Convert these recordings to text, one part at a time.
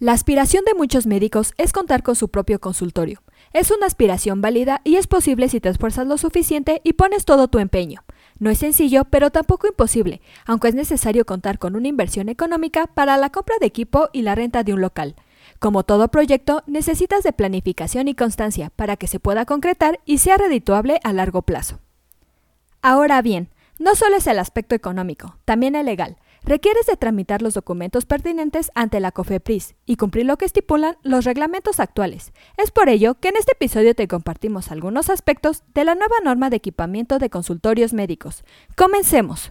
La aspiración de muchos médicos es contar con su propio consultorio. Es una aspiración válida y es posible si te esfuerzas lo suficiente y pones todo tu empeño. No es sencillo, pero tampoco imposible, aunque es necesario contar con una inversión económica para la compra de equipo y la renta de un local. Como todo proyecto, necesitas de planificación y constancia para que se pueda concretar y sea redituable a largo plazo. Ahora bien, no solo es el aspecto económico, también el legal. Requieres de tramitar los documentos pertinentes ante la COFEPRIS y cumplir lo que estipulan los reglamentos actuales. Es por ello que en este episodio te compartimos algunos aspectos de la nueva norma de equipamiento de consultorios médicos. Comencemos.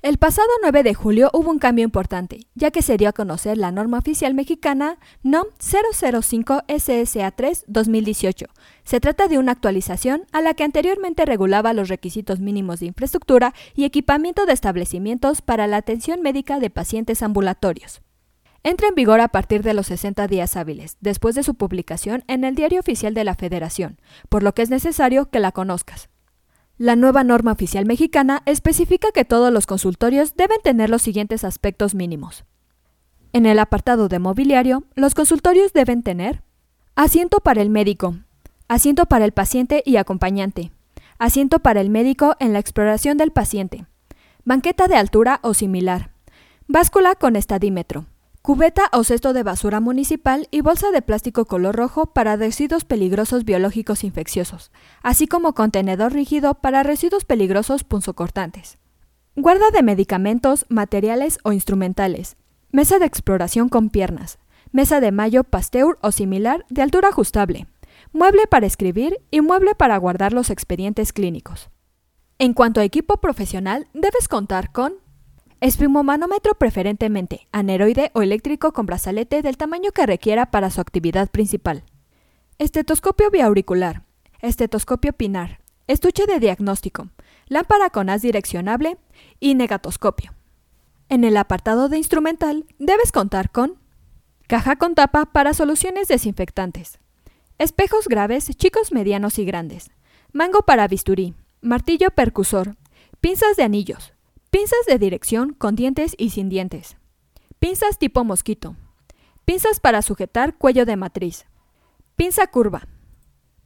El pasado 9 de julio hubo un cambio importante, ya que se dio a conocer la norma oficial mexicana NOM 005 SSA3 2018. Se trata de una actualización a la que anteriormente regulaba los requisitos mínimos de infraestructura y equipamiento de establecimientos para la atención médica de pacientes ambulatorios. Entra en vigor a partir de los 60 días hábiles, después de su publicación en el Diario Oficial de la Federación, por lo que es necesario que la conozcas. La nueva norma oficial mexicana especifica que todos los consultorios deben tener los siguientes aspectos mínimos. En el apartado de mobiliario, los consultorios deben tener asiento para el médico, asiento para el paciente y acompañante, asiento para el médico en la exploración del paciente, banqueta de altura o similar, báscula con estadímetro, Cubeta o cesto de basura municipal y bolsa de plástico color rojo para residuos peligrosos biológicos infecciosos, así como contenedor rígido para residuos peligrosos punzocortantes. Guarda de medicamentos, materiales o instrumentales. Mesa de exploración con piernas. Mesa de mayo Pasteur o similar de altura ajustable. Mueble para escribir y mueble para guardar los expedientes clínicos. En cuanto a equipo profesional, debes contar con Espimomanómetro preferentemente aneroide o eléctrico con brazalete del tamaño que requiera para su actividad principal. Estetoscopio biauricular, estetoscopio pinar, estuche de diagnóstico, lámpara con haz direccionable y negatoscopio. En el apartado de instrumental debes contar con caja con tapa para soluciones desinfectantes, espejos graves, chicos, medianos y grandes, mango para bisturí, martillo percusor, pinzas de anillos, Pinzas de dirección con dientes y sin dientes. Pinzas tipo mosquito. Pinzas para sujetar cuello de matriz. Pinza curva.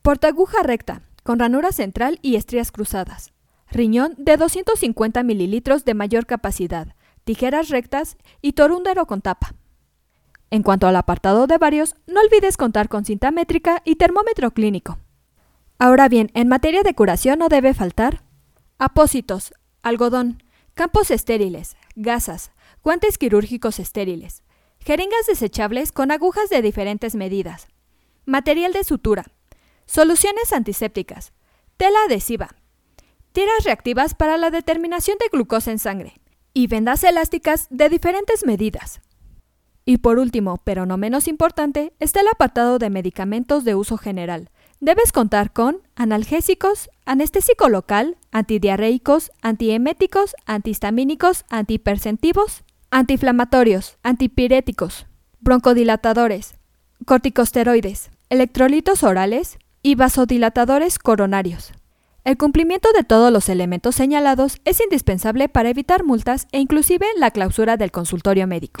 Portaguja recta, con ranura central y estrías cruzadas. Riñón de 250 mililitros de mayor capacidad. Tijeras rectas y torúndero con tapa. En cuanto al apartado de varios, no olvides contar con cinta métrica y termómetro clínico. Ahora bien, en materia de curación no debe faltar apósitos, algodón, campos estériles, gasas, guantes quirúrgicos estériles, jeringas desechables con agujas de diferentes medidas, material de sutura, soluciones antisépticas, tela adhesiva, tiras reactivas para la determinación de glucosa en sangre y vendas elásticas de diferentes medidas. Y por último, pero no menos importante, está el apartado de medicamentos de uso general, Debes contar con analgésicos, anestésico local, antidiarreicos, antieméticos, antihistamínicos, antihipersentivos, antiinflamatorios, antipiréticos, broncodilatadores, corticosteroides, electrolitos orales y vasodilatadores coronarios. El cumplimiento de todos los elementos señalados es indispensable para evitar multas e inclusive la clausura del consultorio médico.